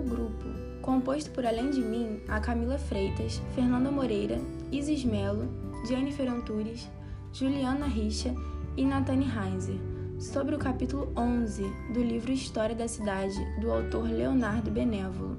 meu grupo, composto por além de mim a Camila Freitas, Fernanda Moreira, Isis Melo, Jennifer Antunes, Juliana Richa e Nathane Heinzer, sobre o capítulo 11 do livro História da Cidade, do autor Leonardo Benévolo.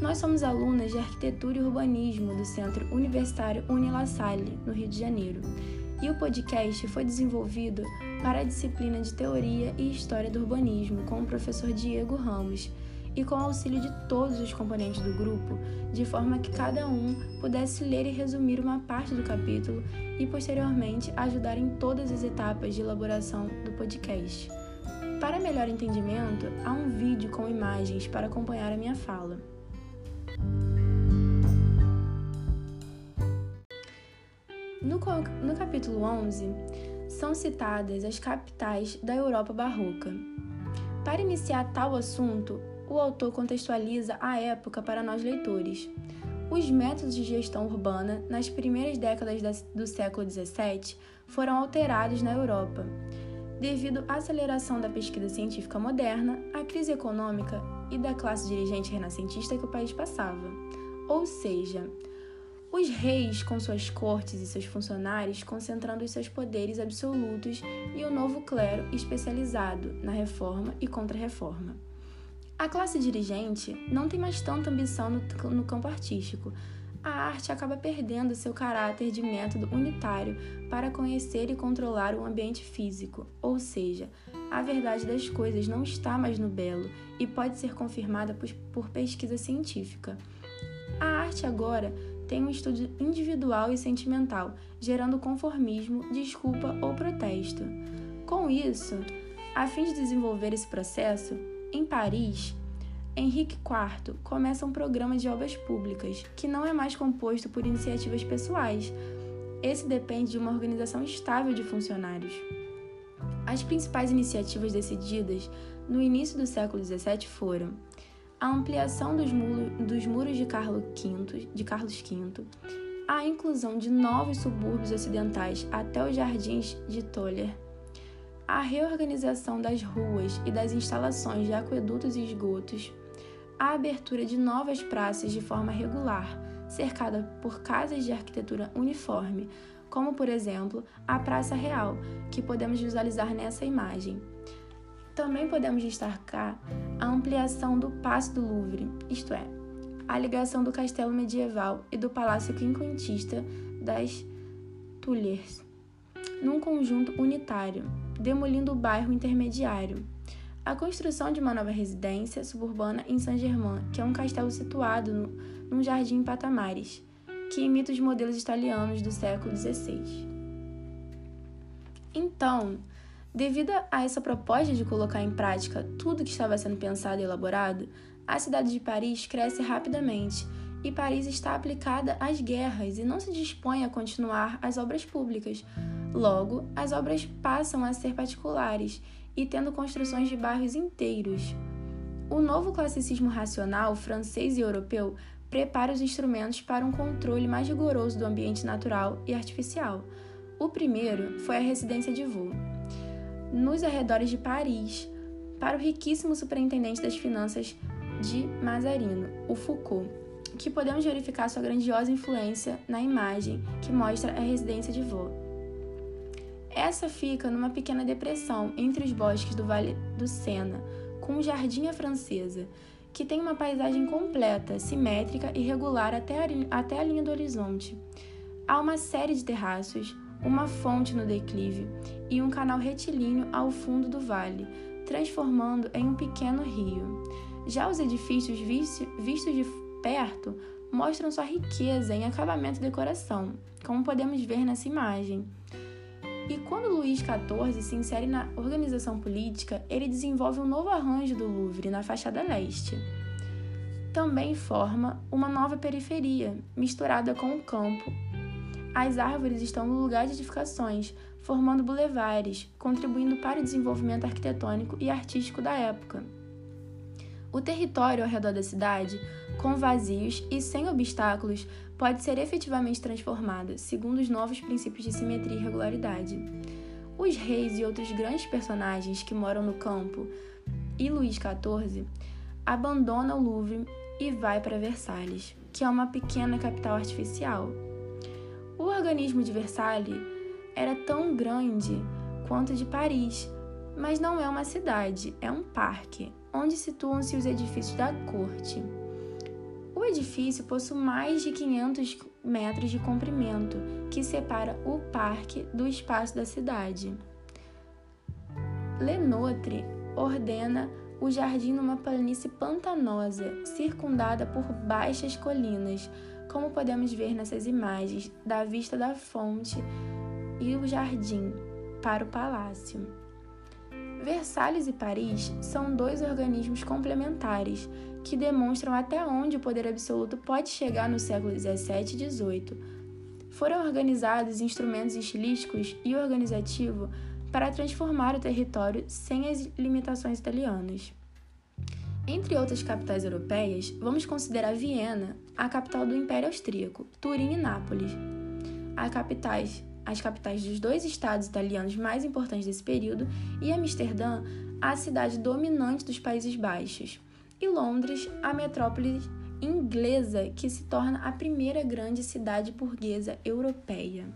Nós somos alunas de Arquitetura e Urbanismo do Centro Universitário Unila Salle, no Rio de Janeiro, e o podcast foi desenvolvido para a disciplina de Teoria e História do Urbanismo com o professor Diego Ramos e com o auxílio de todos os componentes do grupo, de forma que cada um pudesse ler e resumir uma parte do capítulo e posteriormente ajudar em todas as etapas de elaboração do podcast. Para melhor entendimento, há um vídeo com imagens para acompanhar a minha fala. No, no capítulo 11, são citadas as capitais da Europa barroca. Para iniciar tal assunto, o autor contextualiza a época para nós leitores. Os métodos de gestão urbana nas primeiras décadas do século XVII foram alterados na Europa, devido à aceleração da pesquisa científica moderna, à crise econômica e da classe dirigente renascentista que o país passava. Ou seja, os reis, com suas cortes e seus funcionários, concentrando os seus poderes absolutos, e o novo clero especializado na reforma e contra-reforma. A classe dirigente não tem mais tanta ambição no, no campo artístico. A arte acaba perdendo seu caráter de método unitário para conhecer e controlar o ambiente físico, ou seja, a verdade das coisas não está mais no belo e pode ser confirmada por, por pesquisa científica. A arte agora tem um estudo individual e sentimental, gerando conformismo, desculpa ou protesto. Com isso, a fim de desenvolver esse processo, em Paris, Henrique IV começa um programa de obras públicas, que não é mais composto por iniciativas pessoais. Esse depende de uma organização estável de funcionários. As principais iniciativas decididas no início do século XVII foram a ampliação dos, dos muros de Carlos, V, de Carlos V, a inclusão de novos subúrbios ocidentais até os jardins de Toller, a reorganização das ruas e das instalações de aquedutos e esgotos, a abertura de novas praças de forma regular, cercada por casas de arquitetura uniforme, como por exemplo a Praça Real, que podemos visualizar nessa imagem. Também podemos destacar a ampliação do Paço do Louvre, isto é, a ligação do castelo medieval e do palácio quinquecentista das Tuileries, num conjunto unitário, demolindo o bairro intermediário. A construção de uma nova residência suburbana em Saint-Germain, que é um castelo situado no, num jardim em patamares, que imita os modelos italianos do século XVI. Então, devido a essa proposta de colocar em prática tudo que estava sendo pensado e elaborado, a cidade de Paris cresce rapidamente e Paris está aplicada às guerras e não se dispõe a continuar as obras públicas. Logo, as obras passam a ser particulares e tendo construções de bairros inteiros. O novo classicismo racional francês e europeu prepara os instrumentos para um controle mais rigoroso do ambiente natural e artificial. O primeiro foi a residência de voo, nos arredores de Paris, para o riquíssimo superintendente das finanças de Mazarino, o Foucault que podemos verificar sua grandiosa influência na imagem que mostra a residência de Vaux. Essa fica numa pequena depressão entre os bosques do Vale do Sena, com um jardim à francesa, que tem uma paisagem completa, simétrica e regular até a, até a linha do horizonte. Há uma série de terraços, uma fonte no declive e um canal retilíneo ao fundo do vale, transformando em um pequeno rio. Já os edifícios vistos de perto mostram sua riqueza em acabamento e decoração, como podemos ver nessa imagem. E quando Luís XIV se insere na organização política, ele desenvolve um novo arranjo do Louvre na fachada leste. Também forma uma nova periferia, misturada com o campo. As árvores estão no lugar de edificações, formando bulevares, contribuindo para o desenvolvimento arquitetônico e artístico da época. O território ao redor da cidade, com vazios e sem obstáculos, pode ser efetivamente transformado segundo os novos princípios de simetria e regularidade. Os reis e outros grandes personagens que moram no campo e Luís XIV, abandona o Louvre e vai para Versalhes, que é uma pequena capital artificial. O organismo de Versalhes era tão grande quanto de Paris, mas não é uma cidade, é um parque, onde situam-se os edifícios da corte. Edifício possui mais de 500 metros de comprimento, que separa o parque do espaço da cidade. Lenotre ordena o jardim numa planície pantanosa, circundada por baixas colinas, como podemos ver nessas imagens da vista da fonte e o jardim para o palácio. Versalhes e Paris são dois organismos complementares que demonstram até onde o poder absoluto pode chegar no século XVII e XVIII. Foram organizados instrumentos estilísticos e organizativo para transformar o território sem as limitações italianas. Entre outras capitais europeias, vamos considerar Viena, a capital do Império Austríaco, Turim e Nápoles. As capitais as capitais dos dois estados italianos mais importantes desse período, e Amsterdã, a cidade dominante dos Países Baixos, e Londres, a metrópole inglesa que se torna a primeira grande cidade burguesa europeia.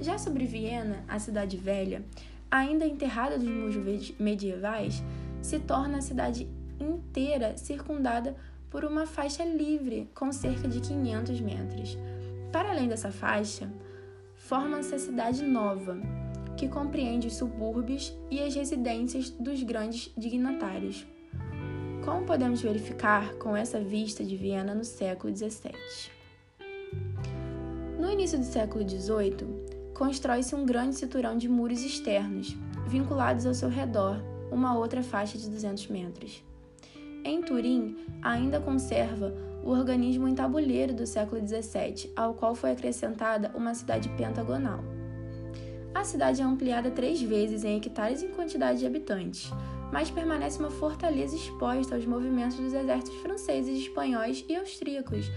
Já sobre Viena, a cidade velha, ainda enterrada dos muros medievais, se torna a cidade inteira circundada por uma faixa livre com cerca de 500 metros. Para além dessa faixa, forma-se a cidade nova, que compreende os subúrbios e as residências dos grandes dignatários. Como podemos verificar com essa vista de Viena no século XVII? No início do século XVIII, constrói-se um grande cinturão de muros externos, vinculados ao seu redor uma outra faixa de 200 metros. Em Turim, ainda conserva o organismo em tabuleiro do século XVII, ao qual foi acrescentada uma cidade pentagonal. A cidade é ampliada três vezes em hectares e quantidade de habitantes, mas permanece uma fortaleza exposta aos movimentos dos exércitos franceses, espanhóis e austríacos,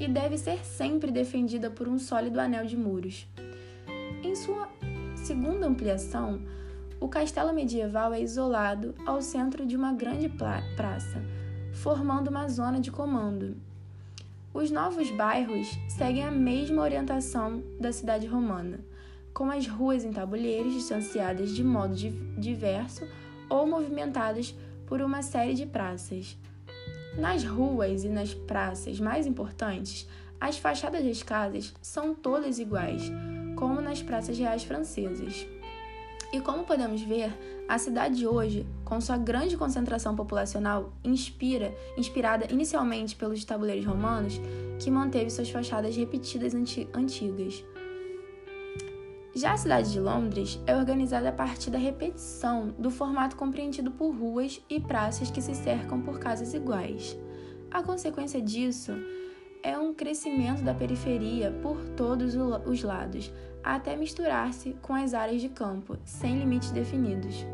e deve ser sempre defendida por um sólido anel de muros. Em sua segunda ampliação, o castelo medieval é isolado ao centro de uma grande praça, formando uma zona de comando. Os novos bairros seguem a mesma orientação da cidade romana, com as ruas em tabuleiros distanciadas de modo diverso ou movimentadas por uma série de praças. Nas ruas e nas praças mais importantes, as fachadas das casas são todas iguais, como nas praças reais francesas. E como podemos ver, a cidade hoje, com sua grande concentração populacional, inspira, inspirada inicialmente pelos tabuleiros romanos, que manteve suas fachadas repetidas anti antigas. Já a cidade de Londres é organizada a partir da repetição do formato compreendido por ruas e praças que se cercam por casas iguais. A consequência disso é um crescimento da periferia por todos os lados, até misturar-se com as áreas de campo, sem limites definidos.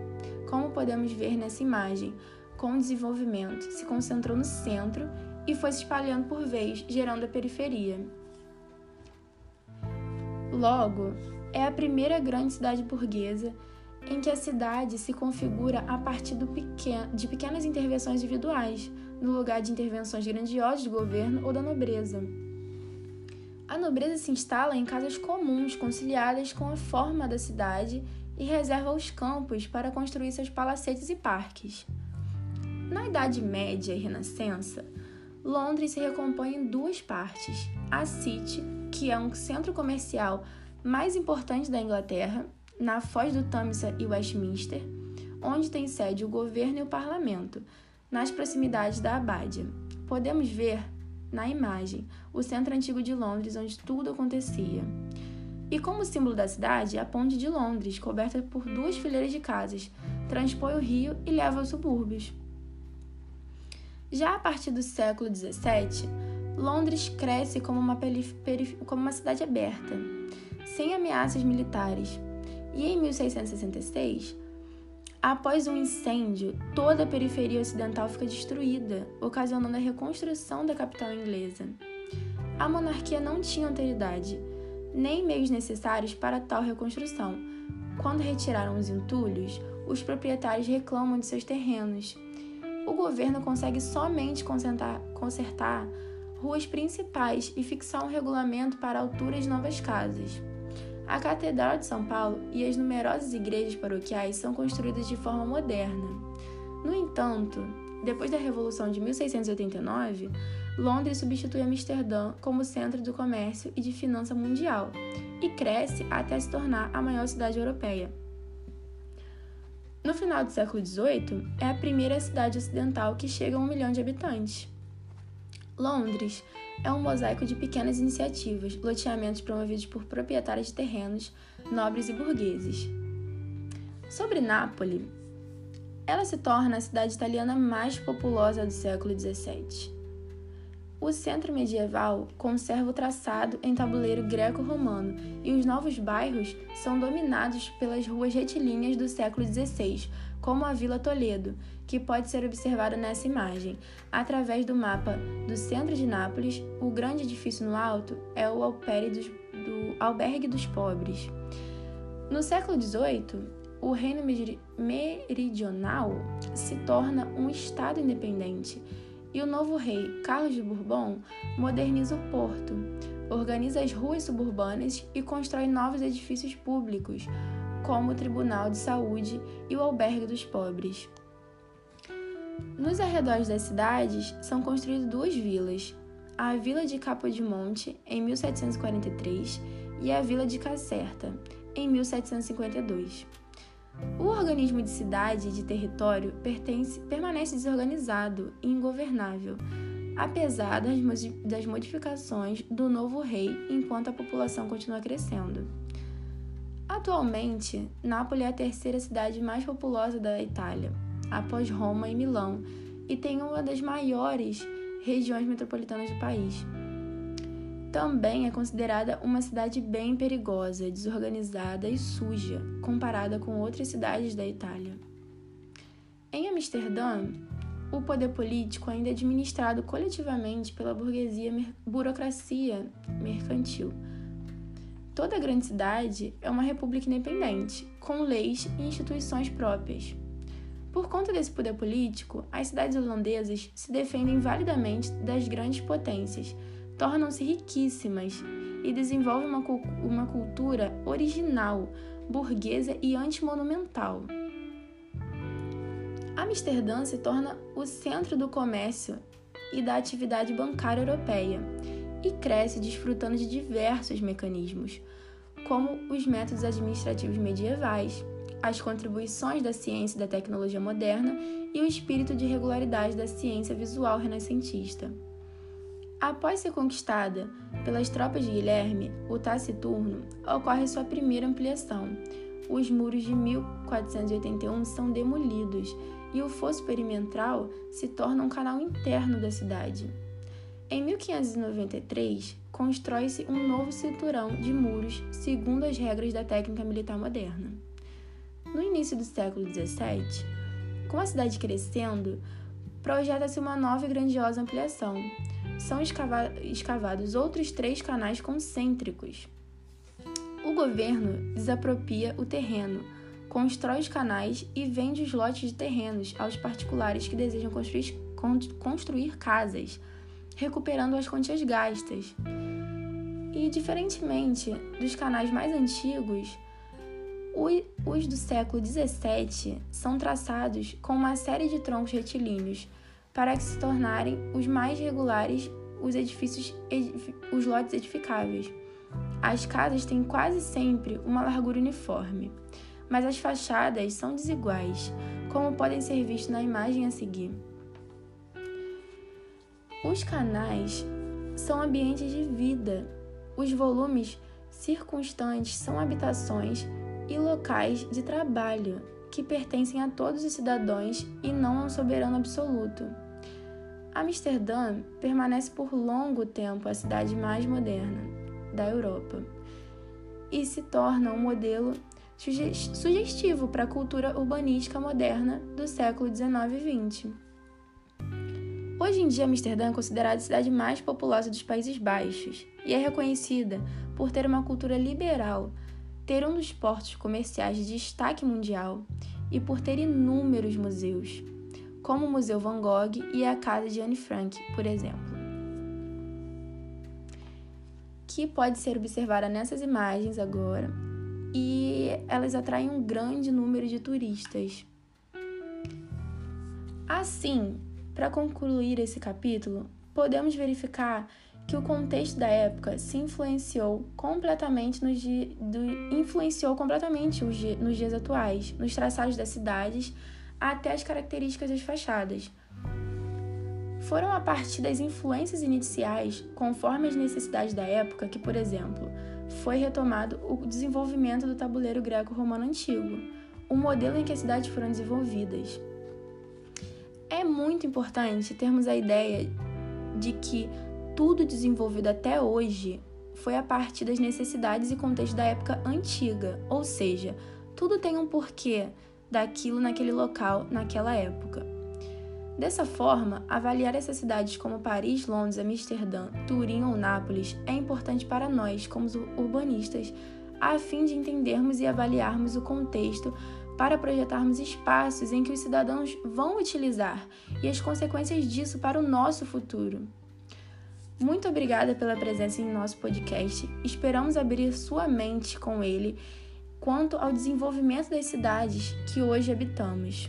Como podemos ver nessa imagem, com o desenvolvimento, se concentrou no centro e foi se espalhando por vez, gerando a periferia. Logo, é a primeira grande cidade burguesa em que a cidade se configura a partir de pequenas intervenções individuais, no lugar de intervenções grandiosas do governo ou da nobreza. A nobreza se instala em casas comuns, conciliadas com a forma da cidade e reserva os campos para construir seus palacetes e parques. Na Idade Média e Renascença, Londres se recompõe em duas partes: a City, que é um centro comercial mais importante da Inglaterra, na foz do Tâmisa e Westminster, onde tem sede o governo e o parlamento, nas proximidades da Abádia. Podemos ver na imagem o centro antigo de Londres, onde tudo acontecia. E como símbolo da cidade, a Ponte de Londres, coberta por duas fileiras de casas, transpõe o rio e leva aos subúrbios. Já a partir do século XVII, Londres cresce como uma, como uma cidade aberta, sem ameaças militares, e em 1666, após um incêndio, toda a periferia ocidental fica destruída, ocasionando a reconstrução da capital inglesa. A monarquia não tinha autoridade, nem meios necessários para tal reconstrução. Quando retiraram os entulhos, os proprietários reclamam de seus terrenos. O governo consegue somente consertar, consertar ruas principais e fixar um regulamento para a altura de novas casas. A Catedral de São Paulo e as numerosas igrejas paroquiais são construídas de forma moderna. No entanto, depois da Revolução de 1689, Londres substitui Amsterdã como centro do comércio e de finança mundial e cresce até se tornar a maior cidade europeia. No final do século XVIII, é a primeira cidade ocidental que chega a um milhão de habitantes. Londres é um mosaico de pequenas iniciativas, loteamentos promovidos por proprietários de terrenos, nobres e burgueses. Sobre Nápoles, ela se torna a cidade italiana mais populosa do século XVII. O centro medieval conserva o traçado em tabuleiro greco-romano e os novos bairros são dominados pelas ruas retilíneas do século XVI, como a Vila Toledo, que pode ser observada nessa imagem. Através do mapa do centro de Nápoles, o grande edifício no alto é o dos, do Albergue dos Pobres. No século XVIII, o Reino Meridional se torna um estado independente e o novo rei, Carlos de Bourbon, moderniza o porto, organiza as ruas suburbanas e constrói novos edifícios públicos, como o Tribunal de Saúde e o Albergue dos Pobres. Nos arredores das cidades são construídas duas vilas, a Vila de Capodimonte, em 1743, e a Vila de Caserta, em 1752. O organismo de cidade e de território pertence, permanece desorganizado e ingovernável, apesar das, das modificações do novo rei enquanto a população continua crescendo. Atualmente, Nápoles é a terceira cidade mais populosa da Itália, após Roma e Milão, e tem uma das maiores regiões metropolitanas do país. Também é considerada uma cidade bem perigosa, desorganizada e suja, comparada com outras cidades da Itália. Em Amsterdã, o poder político ainda é administrado coletivamente pela burguesia mer burocracia mercantil. Toda grande cidade é uma república independente, com leis e instituições próprias. Por conta desse poder político, as cidades holandesas se defendem validamente das grandes potências, tornam-se riquíssimas e desenvolvem uma, uma cultura original, burguesa e antimonumental. Amsterdã se torna o centro do comércio e da atividade bancária europeia e cresce desfrutando de diversos mecanismos, como os métodos administrativos medievais, as contribuições da ciência e da tecnologia moderna e o espírito de regularidade da ciência visual renascentista. Após ser conquistada pelas tropas de Guilherme, o Taciturno, ocorre sua primeira ampliação. Os muros de 1481 são demolidos e o fosso perimetral se torna um canal interno da cidade. Em 1593, constrói-se um novo cinturão de muros segundo as regras da técnica militar moderna. No início do século XVII, com a cidade crescendo, projeta-se uma nova e grandiosa ampliação, são escava escavados outros três canais concêntricos. O governo desapropria o terreno, constrói os canais e vende os lotes de terrenos aos particulares que desejam construir, construir casas, recuperando as quantias gastas. E, diferentemente dos canais mais antigos, os do século XVII são traçados com uma série de troncos retilíneos para que se tornarem os mais regulares os edifícios, os lotes edificáveis. As casas têm quase sempre uma largura uniforme, mas as fachadas são desiguais, como podem ser vistos na imagem a seguir. Os canais são ambientes de vida. Os volumes circunstantes são habitações e locais de trabalho que pertencem a todos os cidadãos e não a um soberano absoluto. Amsterdã permanece por longo tempo a cidade mais moderna da Europa e se torna um modelo sugestivo para a cultura urbanística moderna do século 19 e 20. Hoje em dia, Amsterdã é considerada a cidade mais populosa dos Países Baixos e é reconhecida por ter uma cultura liberal, ter um dos portos comerciais de destaque mundial e por ter inúmeros museus, como o Museu Van Gogh e a Casa de Anne Frank, por exemplo. Que pode ser observada nessas imagens agora, e elas atraem um grande número de turistas. Assim, para concluir esse capítulo, podemos verificar que o contexto da época se influenciou completamente nos, do, influenciou completamente os, nos dias atuais, nos traçados das cidades, até as características das fachadas. Foram a partir das influências iniciais, conforme as necessidades da época, que, por exemplo, foi retomado o desenvolvimento do tabuleiro greco-romano antigo, o modelo em que as cidades foram desenvolvidas. É muito importante termos a ideia de que tudo desenvolvido até hoje foi a partir das necessidades e contexto da época antiga, ou seja, tudo tem um porquê daquilo naquele local, naquela época. Dessa forma, avaliar essas cidades como Paris, Londres, Amsterdã, Turim ou Nápoles é importante para nós, como urbanistas, a fim de entendermos e avaliarmos o contexto para projetarmos espaços em que os cidadãos vão utilizar e as consequências disso para o nosso futuro. Muito obrigada pela presença em nosso podcast. Esperamos abrir sua mente com ele quanto ao desenvolvimento das cidades que hoje habitamos.